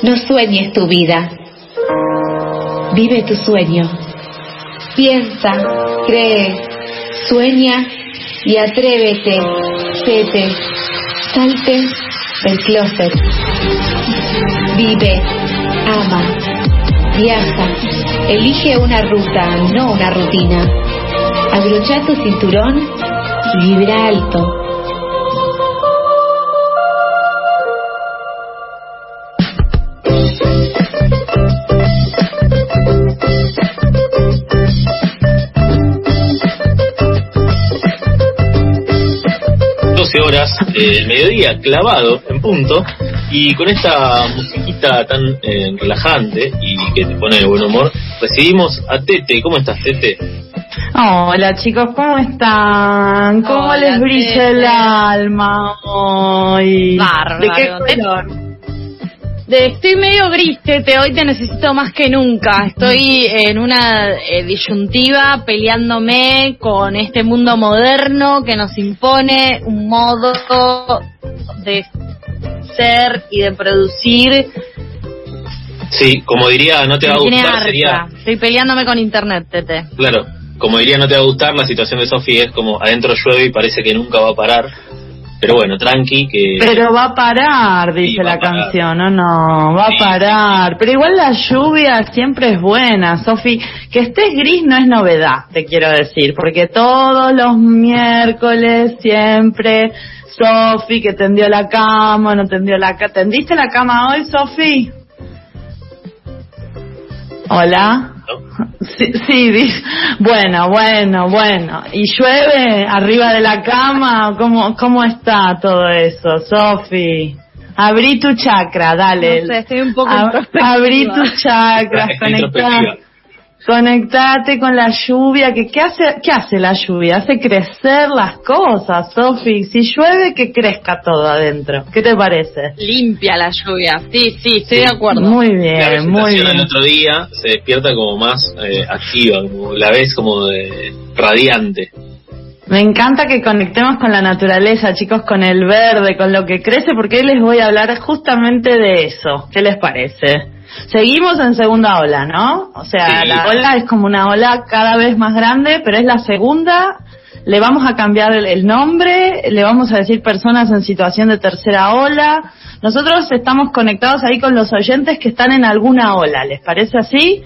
No sueñes tu vida. Vive tu sueño. Piensa, cree, sueña y atrévete, sete, salte del closet. Vive, ama, viaja, elige una ruta, no una rutina. Abrocha tu cinturón y vibra alto. 12 horas del mediodía, clavado en punto, y con esta musiquita tan eh, relajante y que te pone de buen humor, recibimos a Tete. ¿Cómo estás, Tete? Hola chicos, ¿cómo están? ¿Cómo Hola, les brilla Tete. el alma hoy? Bárbaro. ¿De qué color? De- estoy medio gris, Tete, hoy te necesito más que nunca. Estoy en una eh, disyuntiva peleándome con este mundo moderno que nos impone un modo de ser y de producir. Sí, como diría, no te va a gustar, sería, Estoy peleándome con internet, Tete. claro, como diría, no te va a gustar, la situación de Sofi es como adentro llueve y parece que nunca va a parar. Pero bueno, tranqui, que... Pero va a parar, dice Sí, la parar. canción, ¿o no? Va Sí, a parar. Pero igual la lluvia siempre es buena, Sofi. Que estés gris no es novedad, te quiero decir, porque todos los miércoles siempre Sofi que tendió la cama, no tendió la cama. ¿Tendiste la cama hoy, Sofi? Hola. ¿No? Sí, sí, bueno, bueno, bueno. ¿Y llueve arriba de la cama? ¿Cómo, cómo está todo eso, Sofi? Abrí tu chakra, dale. No sé, estoy un poco Ab-. Abrí tus chakras, Está introspectiva. conecta, conectate con la lluvia. Que, ¿qué, hace, ¿Qué hace la lluvia? Hace crecer las cosas, Sofi. Si llueve, que crezca todo adentro. ¿Qué te parece? Limpia la lluvia. Sí, sí, estoy de acuerdo. Muy La bien, muy bien. otro día se despierta como más eh, activa, como la ves como de radiante. Me encanta que conectemos con la naturaleza, chicos, con el verde, con lo que crece, porque hoy les voy a hablar justamente de eso. ¿Qué les parece? Seguimos en segunda ola, ¿no? O sea, Sí. la ola es como una ola cada vez más grande, pero es la segunda. Le vamos a cambiar el, el nombre, le vamos a decir personas en situación de tercera ola. Nosotros estamos conectados ahí con los oyentes que están en alguna ola, ¿les parece así?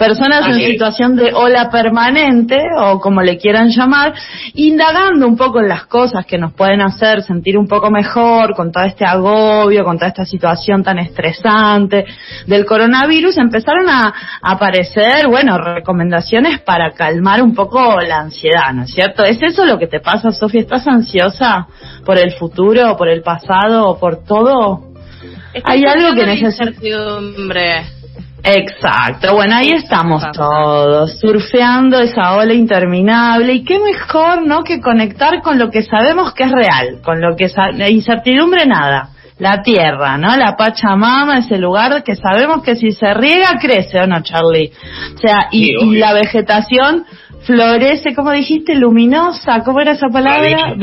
Personas en situación de ola permanente o como le quieran llamar, indagando un poco en las cosas que nos pueden hacer sentir un poco mejor con todo este agobio, con toda esta situación tan estresante del coronavirus, empezaron a, aparecer, bueno, recomendaciones para calmar un poco la ansiedad, ¿no es cierto? ¿Es eso lo que te pasa, Sofía? ¿Estás ansiosa por el futuro, por el pasado, por todo? Estoy Hay algo que incertidumbre. Exacto, bueno, ahí estamos todos, surfeando esa ola interminable y qué mejor, ¿no? Que conectar con lo que sabemos que es real, con lo que la incertidumbre nada, la tierra, ¿no? La Pachamama, ese lugar que sabemos que si se riega crece, ¿o no, Charlie? O sea, y, Sí, y la vegetación florece, ¿cómo dijiste? Luminosa, ¿cómo era esa palabra?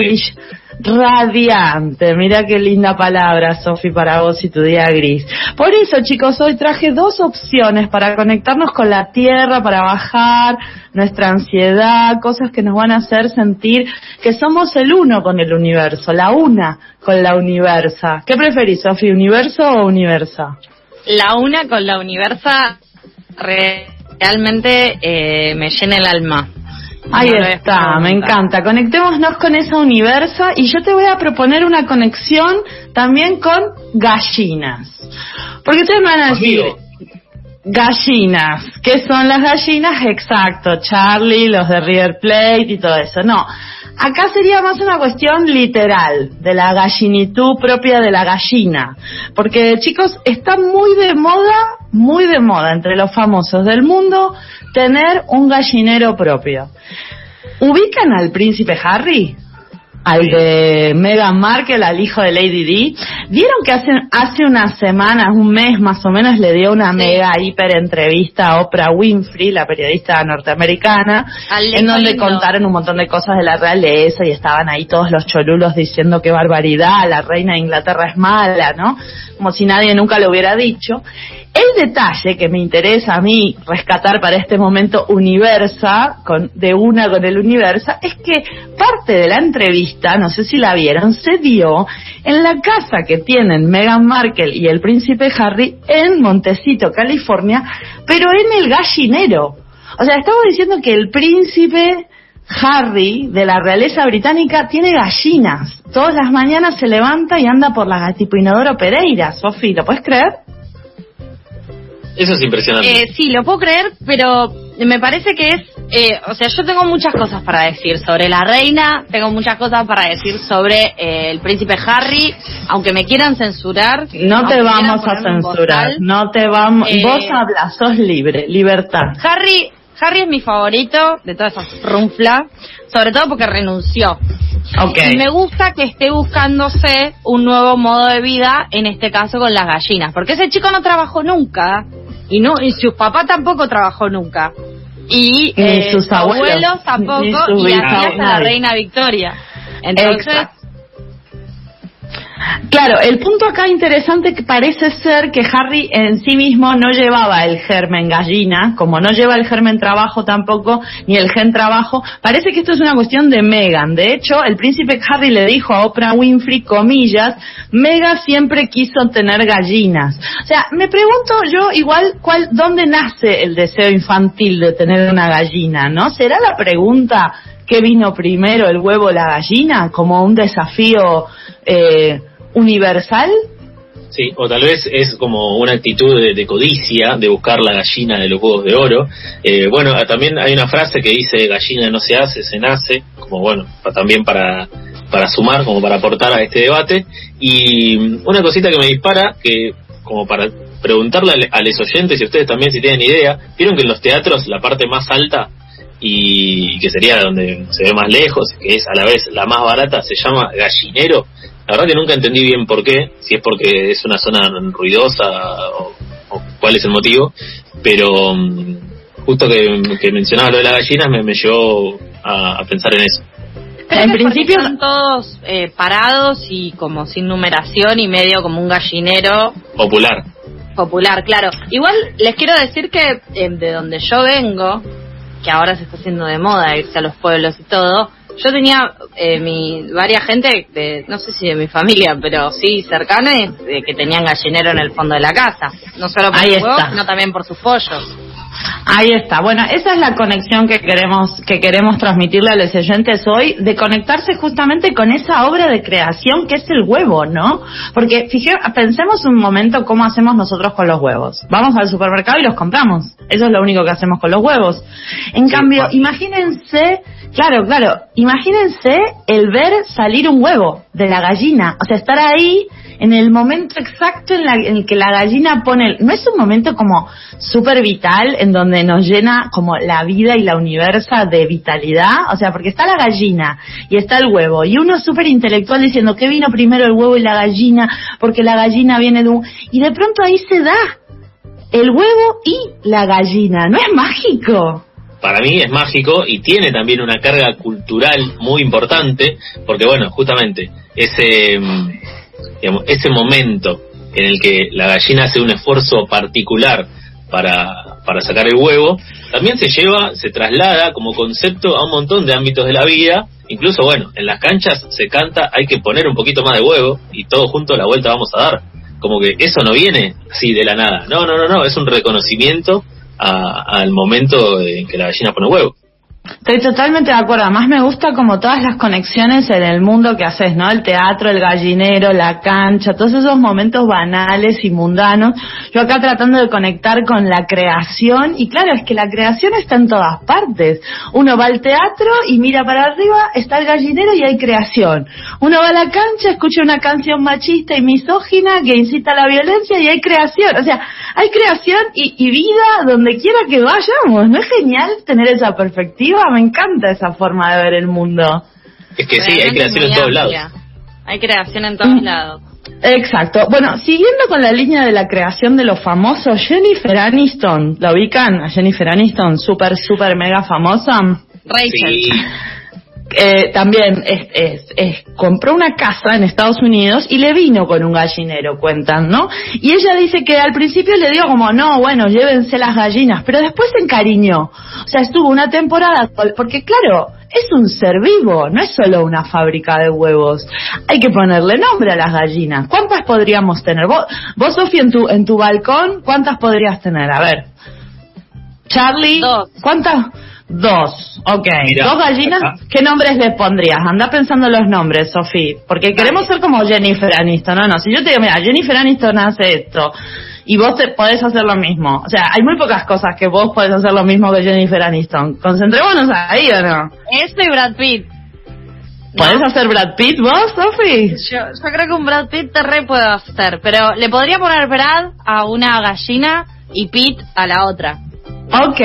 Radiante, mira qué linda palabra, Sofi, para vos y tu día gris. Por eso, chicos, hoy traje dos opciones para conectarnos con la tierra, para bajar nuestra ansiedad, cosas que nos van a hacer sentir que somos el uno con el universo, la una con la universa. ¿Qué preferís, Sofi, universo o universa? La una con la universa re- realmente eh, me llena el alma. Ahí No está, me encanta. Conectémonos con esa universa y yo te voy a proponer una conexión también con gallinas. Porque ustedes me van a decir, gallinas, ¿qué son las gallinas? Exacto, Charlie, los de River Plate y todo eso. No, acá sería más una cuestión literal, de la gallinitud propia de la gallina. Porque chicos, está muy de moda, muy de moda entre los famosos del mundo tener un gallinero propio. ¿Ubican al príncipe Harry? Al de Meghan Markle, al hijo de Lady Di. ¿Vieron que hace, hace unas semanas, un mes más o menos, le dio una mega hiper entrevista a Oprah Winfrey, la periodista norteamericana, en donde contaron un montón de cosas de la realeza y estaban ahí todos los cholulos diciendo qué barbaridad, la reina de Inglaterra es mala, ¿no? Como si nadie nunca lo hubiera dicho. El detalle que me interesa a mí rescatar para este momento Universa, con, de una con el Universa, es que parte de la entrevista, no sé si la vieron, se dio en la casa que tienen Meghan Markle y el príncipe Harry en Montecito, California, pero en el gallinero. O sea, estamos diciendo que el príncipe Harry de la realeza británica tiene gallinas. Todas las mañanas se levanta y anda por la tipo Inodoro Pereira. Sofi, ¿lo puedes creer? Eso es impresionante. Eh, sí, lo puedo creer, pero me parece que es, eh, o sea, yo tengo muchas cosas para decir sobre la reina, tengo muchas cosas para decir sobre eh, el príncipe Harry, aunque me quieran censurar. No te vamos a censurar, no te vamos, vos hablas, sos libre, libertad. Harry, Harry es mi favorito de todas esas runflas, sobre todo porque renunció. Okay. Y me gusta que esté buscándose un nuevo modo de vida, en este caso con las gallinas, porque ese chico no trabajó nunca y no y su papá tampoco trabajó nunca. Y eh, sus abuelos, tampoco y hasta la reina Victoria. Entonces Claro, el punto acá interesante que parece ser que Harry en sí mismo no llevaba el germen gallina, como no lleva el germen trabajo tampoco, ni el gen trabajo, parece que esto es una cuestión de Meghan. De hecho, el príncipe Harry le dijo a Oprah Winfrey, comillas, Meghan siempre quiso tener gallinas. O sea, me pregunto yo igual cuál, dónde nace el deseo infantil de tener una gallina, ¿no? ¿Será la pregunta qué vino primero, el huevo o la gallina, como un desafío eh, universal? Sí, o tal vez es como una actitud de, codicia, de buscar la gallina de los huevos de oro. Eh, bueno, también hay una frase que dice gallina no se hace, se nace, como bueno, también para, para sumar, como para aportar a este debate. Y una cosita que me dispara, que como para preguntarle a, los oyentes, y ustedes también si tienen idea, vieron que en los teatros la parte más alta y que sería donde se ve más lejos, que es a la vez la más barata, se llama gallinero. La verdad que nunca entendí bien por qué, si es porque es una zona ruidosa o, cuál es el motivo, pero mm, justo que, que, mencionaba lo de las gallinas me, me llevó a, pensar en eso. en principio están todos eh, parados y como sin numeración y medio como un gallinero popular. Popular, claro. Igual les quiero decir que eh, de donde yo vengo, que ahora se está haciendo de moda irse a los pueblos y todo, yo tenía eh, mi varias gente, de, no sé si de mi familia, pero sí cercana, que tenían gallinero en el fondo de la casa. No solo por sus huevos, sino también por sus pollos. Ahí está. Bueno, esa es la conexión que queremos que queremos transmitirle a los oyentes hoy, de conectarse justamente con esa obra de creación que es el huevo, ¿no? Porque fije, pensemos un momento cómo hacemos nosotros con los huevos. Vamos al supermercado y los compramos. Eso es lo único que hacemos con los huevos. En cambio, imagínense, claro, claro, imagínense el ver salir un huevo de la gallina, o sea, estar ahí en el momento exacto en, el que la gallina pone, no es un momento como súper vital en donde nos llena como la vida y la universa de vitalidad, o sea, porque está la gallina y está el huevo y uno súper intelectual diciendo que vino primero el huevo y la gallina porque la gallina viene de un... y de pronto ahí se da el huevo y la gallina, ¿no es mágico? para mí es mágico y tiene también una carga cultural muy importante, porque bueno, justamente ese, mm, digamos, ese momento en el que la gallina hace un esfuerzo particular para, para sacar el huevo, también se lleva, se traslada como concepto a un montón de ámbitos de la vida, incluso bueno, en las canchas se canta hay que poner un poquito más de huevo y todos juntos la vuelta vamos a dar. Como que eso no viene así de la nada. No, no, no, no, es un reconocimiento al momento en que la gallina pone huevo. Estoy totalmente de acuerdo. Además me gusta como todas las conexiones en el mundo que haces, ¿no? El teatro, el gallinero, la cancha, todos esos momentos banales y mundanos. Yo acá tratando de conectar con la creación y claro, es que la creación está en todas partes. Uno va al teatro y mira para arriba, está el gallinero y hay creación. Uno va a la cancha, escucha una canción machista y misógina que incita a la violencia y hay creación. O sea, hay creación y, y vida donde quiera que vayamos. ¿No es genial tener esa perspectiva? Me encanta esa forma de ver el mundo. Es que sí, hay creación en todos lados. Hay creación en todos Mm. lados. Exacto. Bueno, siguiendo con la línea de la creación de los famosos, Jennifer Aniston, ¿la ubican? A Jennifer Aniston, súper, súper mega famosa. Rachel. Sí, Eh, también es, es- es- compró una casa en Estados Unidos y le vino con un gallinero, cuentan, ¿no? Y ella dice que al principio le dio como, no, bueno, llévense las gallinas, pero después se encariñó. O sea, estuvo una temporada, porque claro, es un ser vivo, no es solo una fábrica de huevos. Hay que ponerle nombre a las gallinas. ¿Cuántas podríamos tener? Vos, vos Sofía, en tu, en tu balcón, ¿cuántas podrías tener? A ver. Charlie, Dos. ¿cuántas? Dos, ok. Mira, Dos gallinas, acá. ¿qué nombres le pondrías? Anda pensando los nombres, Sofía, porque queremos ser como Jennifer Aniston, no, no, si yo te digo, mira, Jennifer Aniston hace esto, y vos te podés hacer lo mismo, o sea, hay muy pocas cosas que vos podés hacer lo mismo que Jennifer Aniston, concentrémonos ahí, ¿o no? Este y Brad Pitt. ¿No? ¿Podés hacer Brad Pitt vos, Sofía? Yo, yo creo que un Brad Pitt te re puedo hacer, pero le podría poner Brad a una gallina y Pitt a la otra. Ok,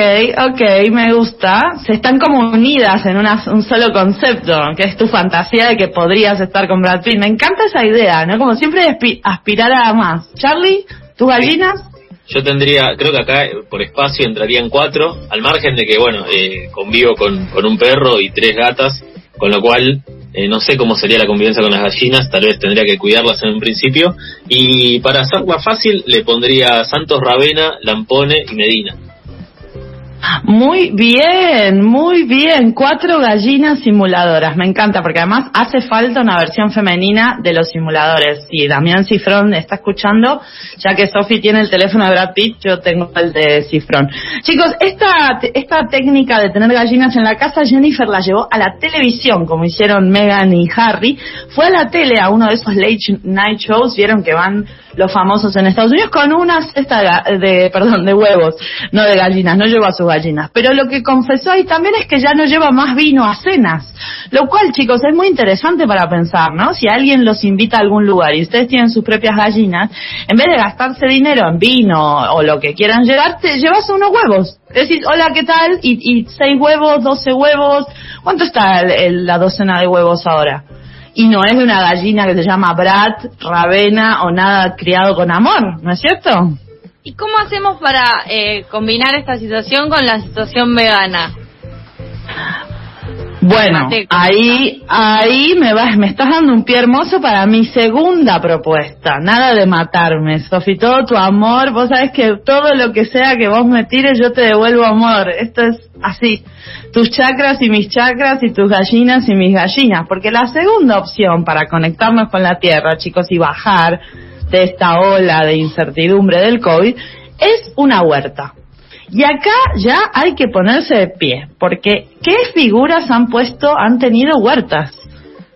ok, me gusta. Se están como unidas en una- un solo concepto, que es tu fantasía de que podrías estar con Brad Pitt. Me encanta esa idea, ¿no? Como siempre aspi- aspirar a más. Charlie, ¿tus gallinas? Yo tendría, creo que acá por espacio entrarían cuatro, al margen de que, bueno, eh, convivo con, con un perro y tres gatas, con lo cual eh, no sé cómo sería la convivencia con las gallinas, tal vez tendría que cuidarlas en un principio. Y para hacerla fácil, le pondría Santos Ravena, Lampone y Medina. Muy bien, muy bien. Cuatro gallinas simuladoras. Me encanta porque además hace falta una versión femenina de los simuladores. Si Damián Cifrón está escuchando, ya que Sofi tiene el teléfono de Brad Pitt, yo tengo el de Cifrón. Chicos, esta, esta técnica de tener gallinas en la casa, Jennifer la llevó a la televisión, como hicieron Meghan y Harry. Fue a la tele, a uno de esos late night shows, vieron que van los famosos en Estados Unidos con una cesta de, perdón, de huevos, no de gallinas, no lleva sus gallinas. Pero lo que confesó ahí también es que ya no lleva más vino a cenas. Lo cual, chicos, es muy interesante para pensar, ¿no? Si alguien los invita a algún lugar y ustedes tienen sus propias gallinas, en vez de gastarse dinero en vino o lo que quieran llevar, te llevas unos huevos. Decís, hola, ¿qué tal? Y, y seis huevos, doce huevos. ¿Cuánto está el- la docena de huevos ahora? Y no es de una gallina que se llama Brat, Ravena o nada criado con amor, ¿no es cierto? ¿Y cómo hacemos para eh, combinar esta situación con la situación vegana? Bueno, Mate, ¿cómo ahí, ahí me vas, me estás dando un pie hermoso para mi segunda propuesta. Nada de matarme, Sofi, todo tu amor, vos sabés que todo lo que sea que vos me tires, yo te devuelvo amor. Esto es así. Tus chakras y mis chakras y tus gallinas y mis gallinas. Porque la segunda opción para conectarnos con la tierra, chicos, y bajar de esta ola de incertidumbre del COVID, es una huerta. Y acá ya hay que ponerse de pie, porque ¿qué figuras han puesto, han tenido huertas?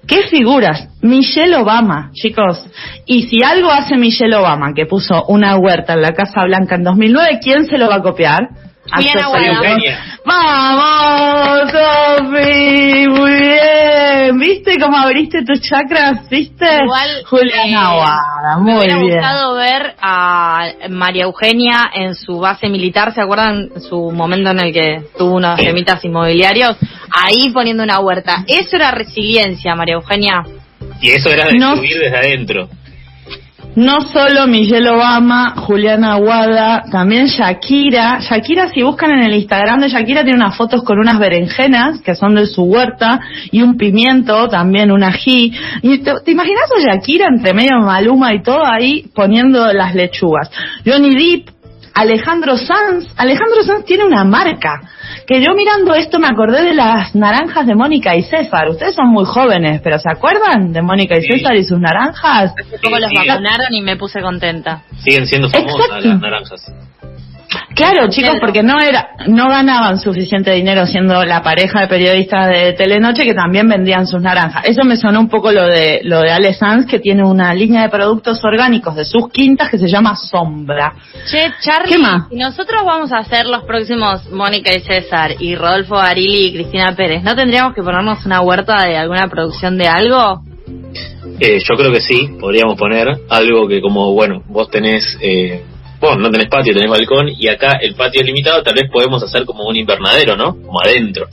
¿Qué figuras? Michelle Obama, chicos. Y si algo hace Michelle Obama, que puso una huerta en la Casa Blanca en 2009, ¿quién se lo va a copiar? A. Aguada. Eugenia. ¡Vamos, Sofi! Muy bien. ¿Viste cómo abriste tus chakras? ¿Viste? Igual, Juliana eh, Aguada, Me muy hubiera bien. gustado ver a María Eugenia en su base militar, ¿se acuerdan? Su momento en el que tuvo unos temitas inmobiliarios, ahí poniendo una huerta. Eso era resiliencia, María Eugenia. Y eso era de No. subir desde adentro. No solo Michelle Obama, Juliana Aguada, también Shakira. Shakira, si buscan en el Instagram de Shakira, tiene unas fotos con unas berenjenas que son de su huerta y un pimiento, también un ají. Y te, ¿te imaginas a Shakira entre medio Maluma y todo ahí poniendo las lechugas? Johnny Depp, Alejandro Sanz. Alejandro Sanz tiene una marca. Que yo mirando esto me acordé de las naranjas de Mónica y César. Ustedes son muy jóvenes, pero ¿se acuerdan de Mónica y Sí. César y sus naranjas? Hace poco sí. vacunaron y me puse contenta. Siguen siendo famosas Exacto. las naranjas. Claro, chicos, porque no era, no ganaban suficiente dinero siendo la pareja de periodistas de Telenoche que también vendían sus naranjas. Eso me sonó un poco lo de lo de Ale Sanz que tiene una línea de productos orgánicos de sus quintas que se llama Sombra. Che, Charlie, ¿Qué más? si nosotros vamos a ser los próximos Mónica y César y Rodolfo Barili y Cristina Pérez, ¿no tendríamos que ponernos una huerta de alguna producción de algo? Eh, yo creo que sí, podríamos poner algo que como, bueno, vos tenés, eh, vos no tenés patio, tenés balcón y acá el patio es limitado, tal vez podemos hacer como un invernadero, ¿no? Como adentro.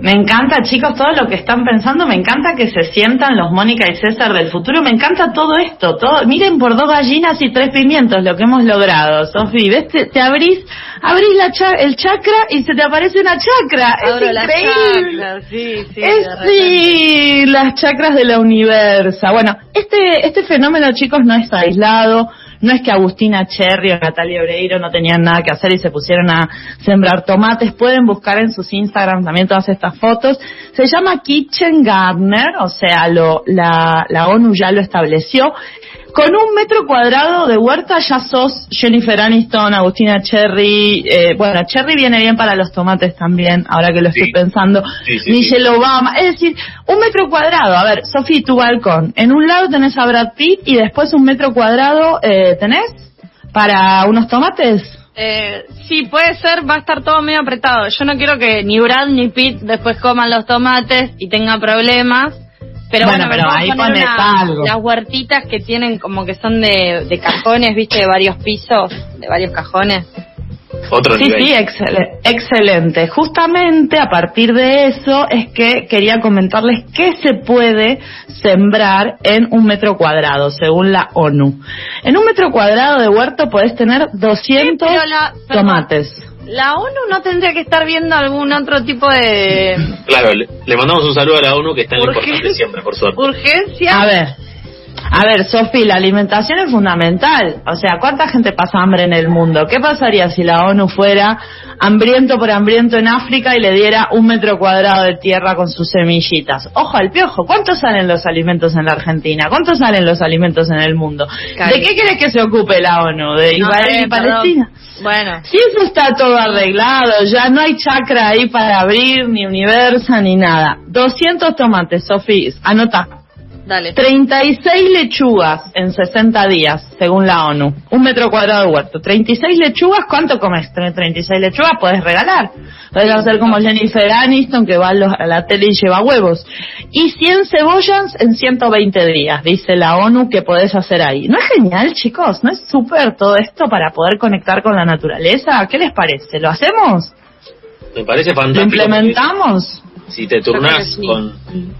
Me encanta, chicos, todo lo que están pensando. Me encanta que se sientan los Mónica y César del futuro. Me encanta todo esto. Todo. Miren por dos gallinas y tres pimientos lo que hemos logrado. Sofi, ¿ves? Te, abrís, abrís la el chakra y se te aparece una chakra. es increíble. sí, sí, sí, las chakras de la universa. Bueno, este, este fenómeno, chicos, no está aislado no es que Agustina Cherry o Natalia Oreiro no tenían nada que hacer y se pusieron a sembrar tomates. Pueden buscar en sus Instagram también todas estas fotos. Se llama Kitchen Gardener, o sea, lo, la, la ONU ya lo estableció. Con un metro cuadrado de huerta ya sos Jennifer Aniston, Agustina Cherry. Eh, bueno, Cherry viene bien para los tomates también, ahora que lo estoy pensando. Michelle Obama. Es decir, un metro cuadrado. A ver, Sofi, tu balcón. En un lado tenés a Brad Pitt y después un metro cuadrado eh, tenés para unos tomates. Eh, sí, puede ser, va a estar todo medio apretado. Yo no quiero que ni Brad ni Pitt después coman los tomates y tengan problemas. Pero bueno, pero ahí pones algo. Las huertitas que tienen como que son de, de cajones, viste, de varios pisos, de varios cajones. Otro sí, sí, excelente. Justamente a partir de eso es que quería comentarles qué se puede sembrar en un metro cuadrado, según la ONU. En un metro cuadrado de huerto podés tener 200 tomates la ONU no tendría que estar viendo algún otro tipo de... Claro, le, mandamos un saludo a la ONU que está en importante siempre, por suerte. Urgencia. A ver, a ver, Sofi, la alimentación es fundamental. O sea, ¿cuánta gente pasa hambre en el mundo? ¿Qué pasaría si la ONU fuera hambriento por hambriento en África y le diera un metro cuadrado de tierra con sus semillitas? Ojo al piojo, ¿cuántos salen los alimentos en la Argentina? ¿Cuántos salen los alimentos en el mundo? ¿De qué quieres que se ocupe la ONU? ¿De Israel y Palestina? Bueno. Si eso está todo arreglado, ya no hay chakra ahí para abrir, ni universa, ni nada. 200 tomates, Sofi, anota. Dale. 36 lechugas en 60 días, según la ONU. Un metro cuadrado de huerto. 36 lechugas, ¿cuánto comes? 36 lechugas puedes regalar. Puedes hacer como Jennifer Aniston, que va a la tele y lleva huevos. Y 100 cebollas en 120 días, dice la ONU, que podés hacer ahí. ¿No es genial, chicos? ¿No es súper todo esto para poder conectar con la naturaleza? ¿Qué les parece? ¿Lo hacemos? Me parece fantástico. ¿Lo implementamos? Si te turnás con,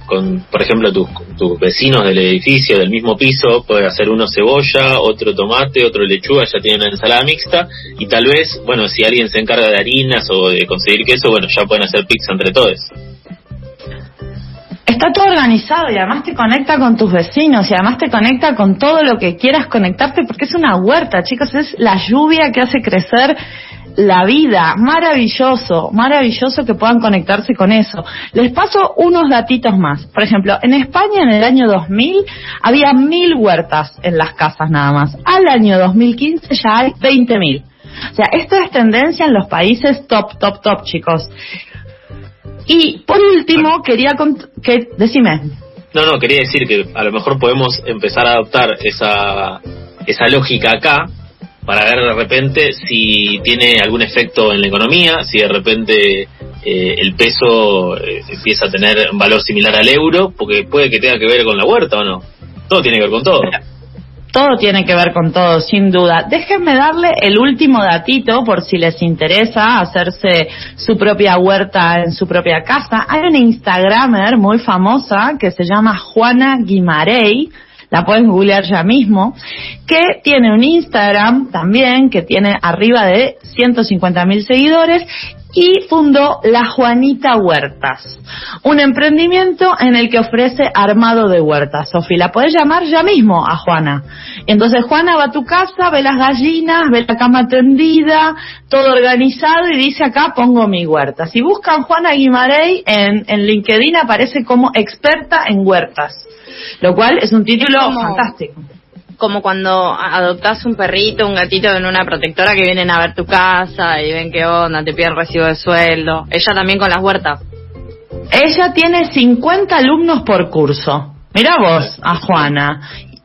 con, por ejemplo, tus, tus vecinos del edificio, del mismo piso, puedes hacer uno cebolla, otro tomate, otro lechuga, ya tienen una ensalada mixta, y tal vez, bueno, si alguien se encarga de harinas o de conseguir queso, bueno, ya pueden hacer pizza entre todos. Está todo organizado y además te conecta con tus vecinos y además te conecta con todo lo que quieras conectarte porque es una huerta, chicos, es la lluvia que hace crecer la vida. Maravilloso, maravilloso que puedan conectarse con eso. Les paso unos datitos más. Por ejemplo, en España en el año 2000 había mil huertas en las casas nada más. Al año 2015 ya hay 20.000. O sea, esto es tendencia en los países top, top, top, chicos. Y por último, quería que decime. No, no, quería decir que a lo mejor podemos empezar a adoptar esa esa lógica acá para ver de repente si tiene algún efecto en la economía, si de repente eh, el peso eh, empieza a tener un valor similar al euro, porque puede que tenga que ver con la huerta o no. Todo tiene que ver con todo. Todo tiene que ver con todo, sin duda. Déjenme darle el último datito por si les interesa hacerse su propia huerta en su propia casa. Hay una Instagramer muy famosa que se llama Juana Guimarey la puedes googlear ya mismo, que tiene un Instagram también que tiene arriba de 150 mil seguidores y fundó La Juanita Huertas, un emprendimiento en el que ofrece armado de huertas. Sofi, la puedes llamar ya mismo a Juana. Entonces Juana va a tu casa, ve las gallinas, ve la cama tendida, todo organizado y dice acá pongo mi huerta. Si buscan Juana Guimarey en, en LinkedIn aparece como experta en huertas lo cual es un título fantástico. Como cuando adoptas un perrito, un gatito en una protectora que vienen a ver tu casa y ven qué onda, te piden recibo de sueldo. Ella también con las huertas. Ella tiene 50 alumnos por curso. Mira vos a Juana.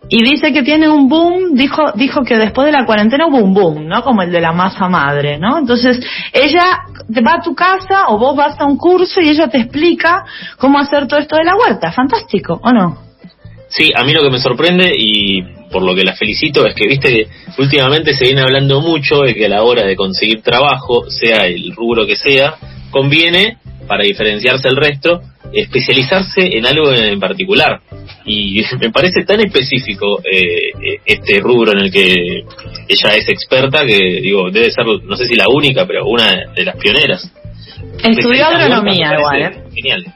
Y dice que tiene un boom, dijo, dijo que después de la cuarentena hubo un boom, ¿no? Como el de la masa madre, ¿no? Entonces, ella va a tu casa o vos vas a un curso y ella te explica cómo hacer todo esto de la huerta. Fantástico, ¿o no? Sí, a mí lo que me sorprende y por lo que la felicito es que, viste, últimamente se viene hablando mucho de que a la hora de conseguir trabajo, sea el rubro que sea, conviene para diferenciarse del resto, especializarse en algo en particular. Y me parece tan específico eh, este rubro en el que ella es experta que, digo, debe ser, no sé si la única, pero una de las pioneras. Estudió agronomía igual, ¿eh? Genial.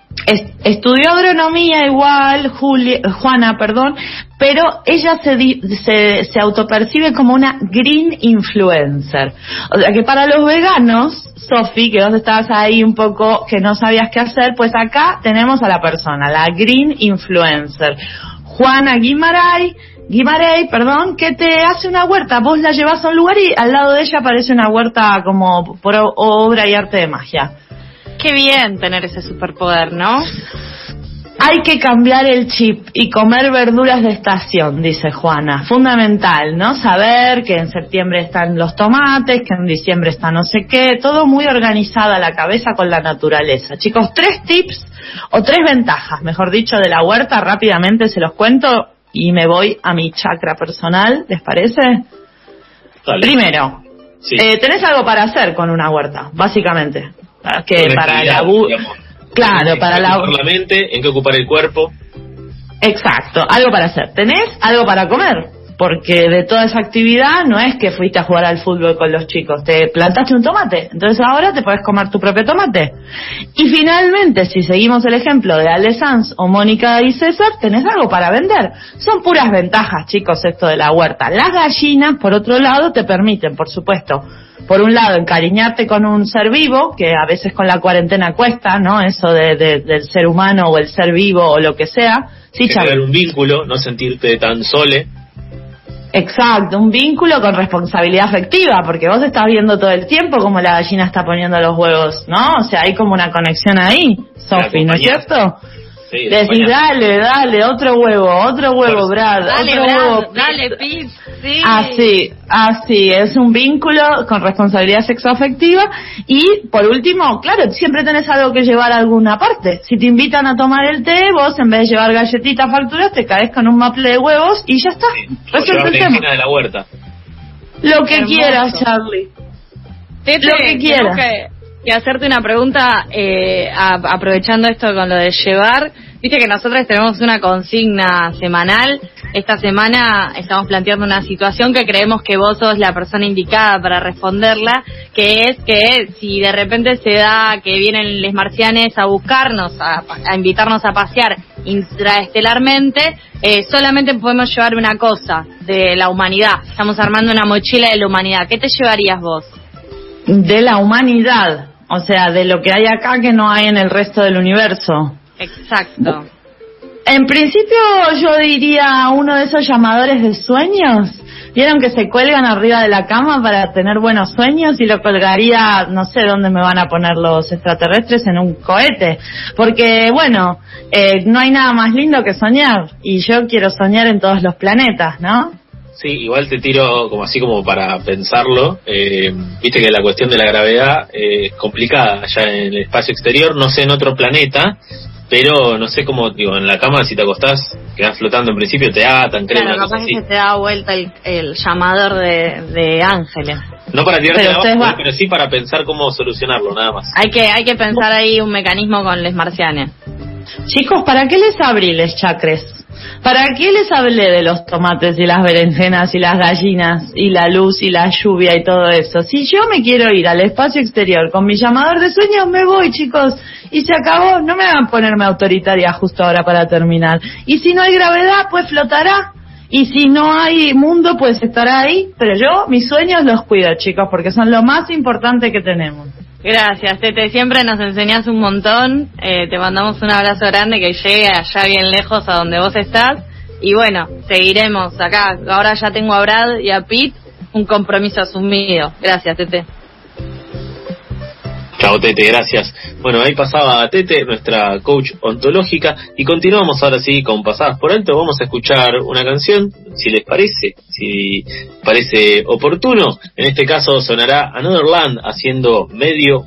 Estudió agronomía igual, Juana, perdón, pero ella se, se, se autopercibe como una green influencer. O sea que para los veganos, Sofi, que vos estabas ahí un poco que no sabías qué hacer, pues acá tenemos a la persona, la green influencer. Juana Guimaray, Guimaray, perdón, que te hace una huerta. Vos la llevas a un lugar y al lado de ella aparece una huerta como por obra y arte de magia. Qué bien tener ese superpoder, ¿no? Hay que cambiar el chip y comer verduras de estación, dice Juana. Fundamental, ¿no? Saber que en septiembre están los tomates, que en diciembre está no sé qué, todo muy organizada la cabeza con la naturaleza. Chicos, tres tips o tres ventajas, mejor dicho, de la huerta, rápidamente se los cuento y me voy a mi chakra personal, ¿les parece? Primero, eh, tenés algo para hacer con una huerta, básicamente que para la claro para la mente en que ocupar el cuerpo. Exacto algo para hacer. Tenés algo para comer porque de toda esa actividad no es que fuiste a jugar al fútbol con los chicos, te plantaste un tomate, entonces ahora te puedes comer tu propio tomate. Y finalmente, si seguimos el ejemplo de Ale Sanz o Mónica y César, tenés algo para vender. Son puras ventajas, chicos, esto de la huerta. Las gallinas, por otro lado, te permiten, por supuesto, por un lado, encariñarte con un ser vivo, que a veces con la cuarentena cuesta, ¿no? Eso de, del ser humano o el ser vivo o lo que sea. Sí, Generar un vínculo, no sentirte tan sole. Exacto, un vínculo con responsabilidad afectiva, porque vos estás viendo todo el tiempo cómo la gallina está poniendo los huevos, ¿no? O sea, hay como una conexión ahí, Sofi, ¿no es cierto? Decís, dale, dale, otro huevo, otro huevo, Brad. Dale, otro Brad, huevo. dale, Pete. Sí. Así, así, es un vínculo con responsabilidad sexoafectiva. Y por último, claro, siempre tenés algo que llevar a alguna parte. Si te invitan a tomar el té, vos en vez de llevar galletitas, facturas, te caes con un maple de huevos y ya está. Resuelto el tema. de la huerta. Lo que quieras, Charlie. Lo que quieras y hacerte una pregunta, eh, aprovechando esto con lo de llevar. Viste que nosotros tenemos una consigna semanal. Esta semana estamos planteando una situación que creemos que vos sos la persona indicada para responderla, que es que si de repente se da que vienen les marcianes a buscarnos, a, invitarnos a pasear intraestelarmente, eh, solamente podemos llevar una cosa de la humanidad. Estamos armando una mochila de la humanidad. ¿Qué te llevarías vos? De la humanidad. O sea, de lo que hay acá que no hay en el resto del universo. Exacto. En principio yo diría uno de esos llamadores de sueños. ¿Vieron que se cuelgan arriba de la cama para tener buenos sueños? Y lo colgaría, no sé dónde me van a poner los extraterrestres, en un cohete. Porque, bueno, eh, no hay nada más lindo que soñar. Y yo quiero soñar en todos los planetas, ¿no? Sí, igual te tiro como así como para pensarlo. Eh, viste que la cuestión de la gravedad es complicada allá en el espacio exterior, no sé en otro planeta, pero no sé cómo, digo, en la cama si te acostás, quedas flotando en principio, te atan, creo. Claro, capaz que se te da vuelta el, llamador de, de ángeles. No para tirarte abajo, pero sí para pensar cómo solucionarlo, nada más. Hay que, hay que pensar ahí un mecanismo con les marcianes. Chicos, ¿para qué les abrí les chacres? ¿Para qué les hablé de los tomates y las berenjenas y las gallinas y la luz y la lluvia y todo eso? Si yo me quiero ir al espacio exterior con mi llamador de sueños, me voy, chicos. Y se acabó. No me van a ponerme autoritaria justo ahora para terminar. Y si no hay gravedad, pues flotará. Y si no hay mundo, pues estará ahí. Pero yo, mis sueños los cuido, chicos, porque son lo más importante que tenemos. Gracias, Tete. Siempre nos enseñas un montón. Eh, te mandamos un abrazo grande que llegue allá bien lejos a donde vos estás. Y bueno, seguiremos acá. Ahora ya tengo a Brad y a Pete un compromiso asumido. Gracias, Tete. Chao Tete, gracias. Bueno, ahí pasaba Tete, nuestra coach ontológica, y continuamos ahora sí con Pasadas por Alto. Vamos a escuchar una canción, si les parece, si parece oportuno. En este caso sonará Another Land haciendo medio